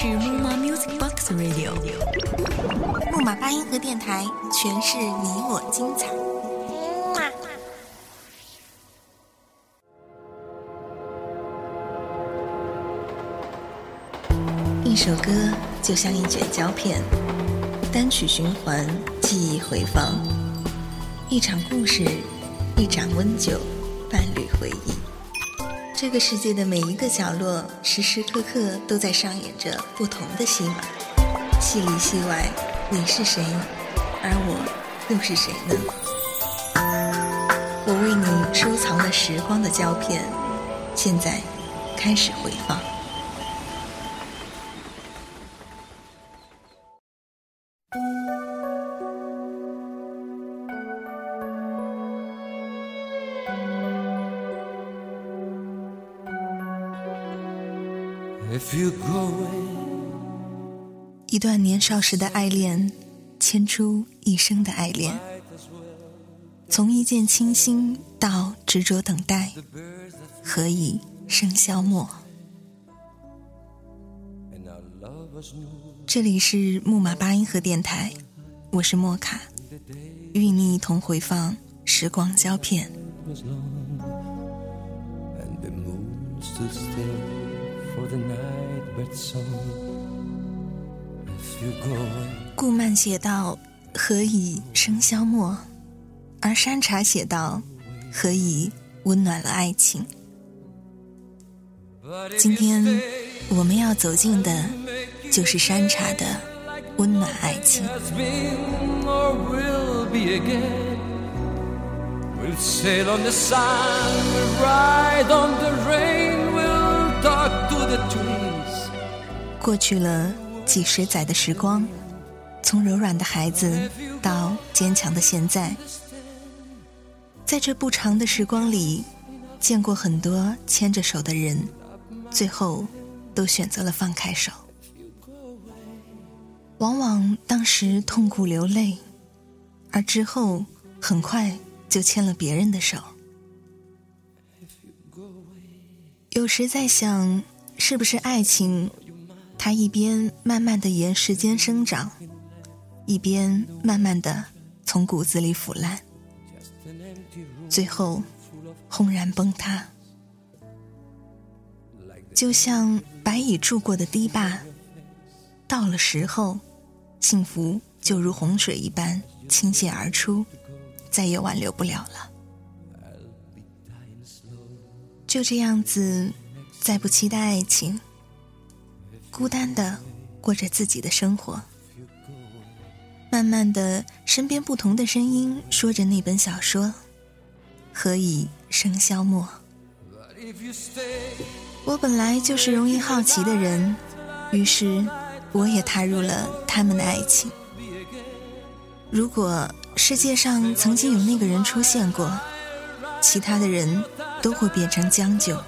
是木马 Music Box Radio，木马八音盒电台，诠释你我精彩。一首歌就像一卷胶片，单曲循环，记忆回放；一场故事，一盏温酒，伴侣回忆。这个世界的每一个角落，时时刻刻都在上演着不同的戏码，戏里戏外，你是谁，而我又是谁呢？我为你收藏了时光的胶片，现在开始回放。一段年少时的爱恋，牵出一生的爱恋。从一见倾心到执着等待，何以笙箫默？这里是木马八音盒电台，我是莫卡，与你一同回放时光胶片。顾漫写道：“何以笙箫默？”而山茶写道：“何以温暖了爱情？”今天我们要走进的，就是山茶的温暖爱情。过去了几十载的时光，从柔软的孩子到坚强的现在，在这不长的时光里，见过很多牵着手的人，最后都选择了放开手。往往当时痛苦流泪，而之后很快就牵了别人的手。有时在想，是不是爱情？它一边慢慢的沿时间生长，一边慢慢的从骨子里腐烂，最后轰然崩塌。就像白蚁住过的堤坝，到了时候，幸福就如洪水一般倾泻而出，再也挽留不了了。就这样子，再不期待爱情。孤单的过着自己的生活，慢慢的，身边不同的声音说着那本小说，何以笙箫默？我本来就是容易好奇的人，于是我也踏入了他们的爱情。如果世界上曾经有那个人出现过，其他的人都会变成将就，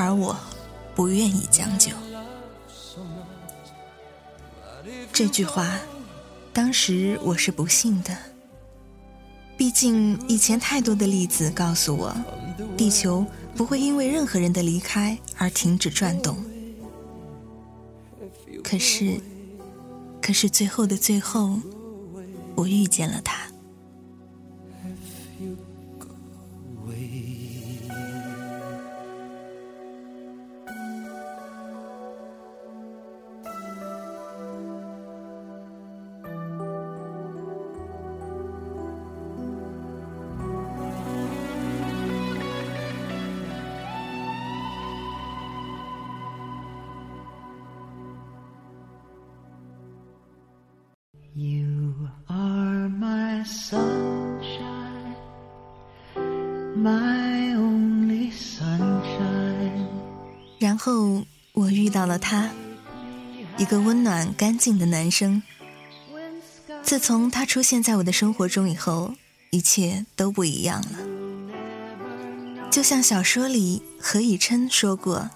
而我不愿意将就。这句话，当时我是不信的。毕竟以前太多的例子告诉我，地球不会因为任何人的离开而停止转动。可是，可是最后的最后，我遇见了他。My only sunshine。然后我遇到了他，一个温暖干净的男生。自从他出现在我的生活中以后，一切都不一样了。就像小说里何以琛说过：“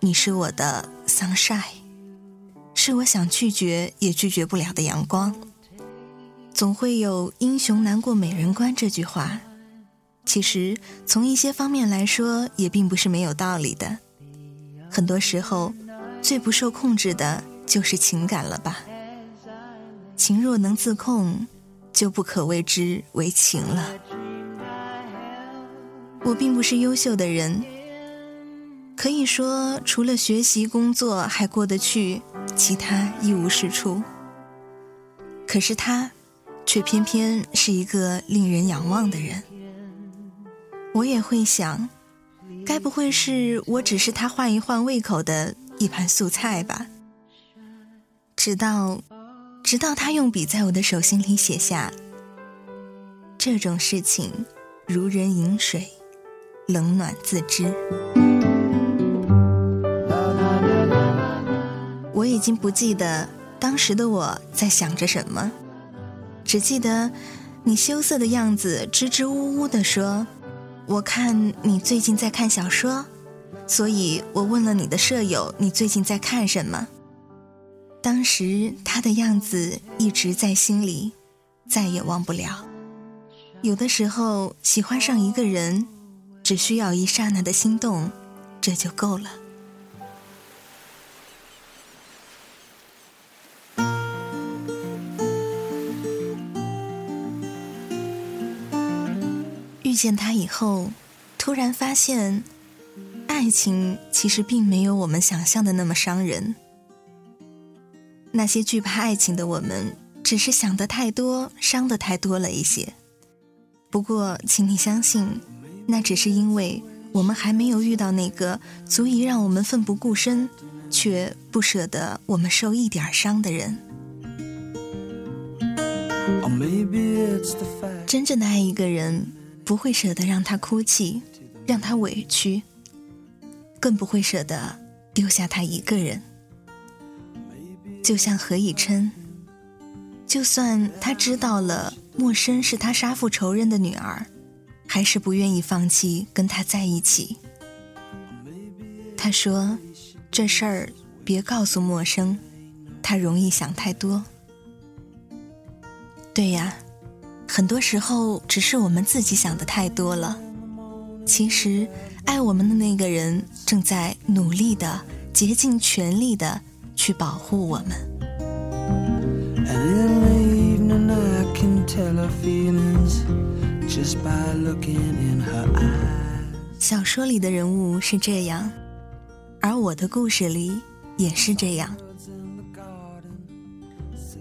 你是我的 sunshine。”是我想拒绝也拒绝不了的阳光。总会有“英雄难过美人关”这句话，其实从一些方面来说，也并不是没有道理的。很多时候，最不受控制的就是情感了吧？情若能自控，就不可谓之为情了。我并不是优秀的人，可以说除了学习工作还过得去，其他一无是处。可是他，却偏偏是一个令人仰望的人。我也会想，该不会是我只是他换一换胃口的一盘素菜吧？直到，直到他用笔在我的手心里写下：“这种事情，如人饮水。”冷暖自知。我已经不记得当时的我在想着什么，只记得你羞涩的样子，支支吾吾的说：“我看你最近在看小说，所以我问了你的舍友，你最近在看什么？”当时他的样子一直在心里，再也忘不了。有的时候喜欢上一个人。只需要一刹那的心动，这就够了。遇见他以后，突然发现，爱情其实并没有我们想象的那么伤人。那些惧怕爱情的我们，只是想的太多，伤的太多了一些。不过，请你相信。那只是因为我们还没有遇到那个足以让我们奋不顾身，却不舍得我们受一点伤的人。真正的爱一个人，不会舍得让他哭泣，让他委屈，更不会舍得丢下他一个人。就像何以琛，就算他知道了陌生是他杀父仇人的女儿。还是不愿意放弃跟他在一起。他说：“这事儿别告诉陌生，他容易想太多。”对呀，很多时候只是我们自己想的太多了。其实，爱我们的那个人正在努力的、竭尽全力的去保护我们。小说里的人物是这样，而我的故事里也是这样。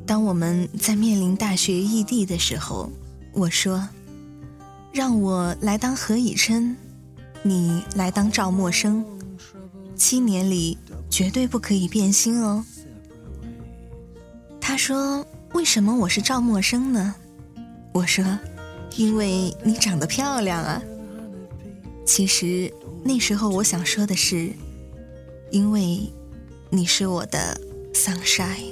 当我们在面临大学异地的时候，我说：“让我来当何以琛，你来当赵默笙，七年里绝对不可以变心哦。”他说：“为什么我是赵默笙呢？”我说。因为你长得漂亮啊！其实那时候我想说的是，因为你是我的 sunshine。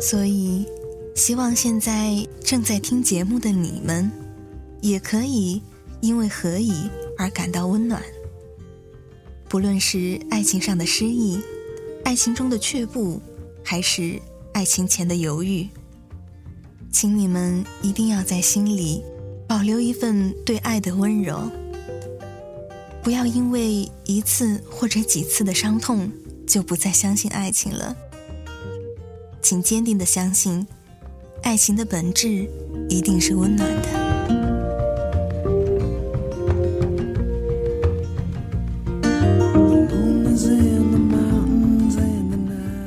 所以，希望现在正在听节目的你们，也可以因为何以而感到温暖。不论是爱情上的失意。爱情中的却步，还是爱情前的犹豫？请你们一定要在心里保留一份对爱的温柔，不要因为一次或者几次的伤痛就不再相信爱情了。请坚定的相信，爱情的本质一定是温暖的。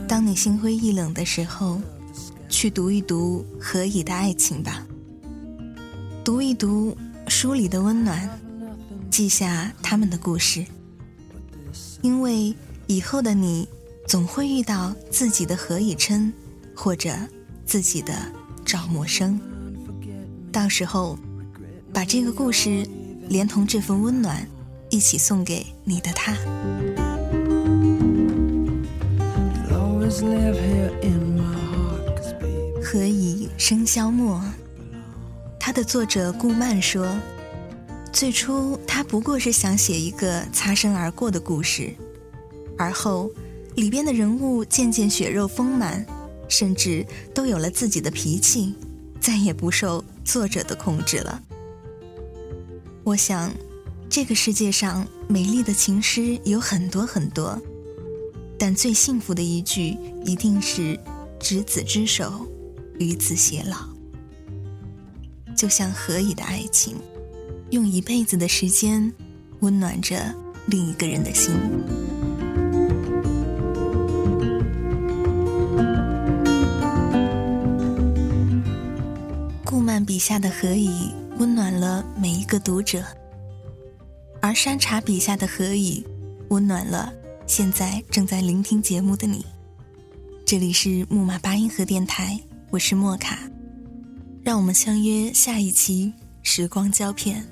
当你心灰意冷的时候，去读一读何以的爱情吧。读一读书里的温暖，记下他们的故事。因为以后的你，总会遇到自己的何以琛，或者自己的赵默笙。到时候，把这个故事连同这份温暖一起送给你的他。何以笙箫默？它的作者顾漫说，最初他不过是想写一个擦身而过的故事，而后里边的人物渐渐血肉丰满，甚至都有了自己的脾气，再也不受作者的控制了。我想，这个世界上美丽的情诗有很多很多，但最幸福的一句一定是“执子之手，与子偕老”。就像何以的爱情，用一辈子的时间温暖着另一个人的心。笔下的何以。温暖了每一个读者，而山茶笔下的何以，温暖了现在正在聆听节目的你。这里是木马八音盒电台，我是莫卡，让我们相约下一期时光胶片。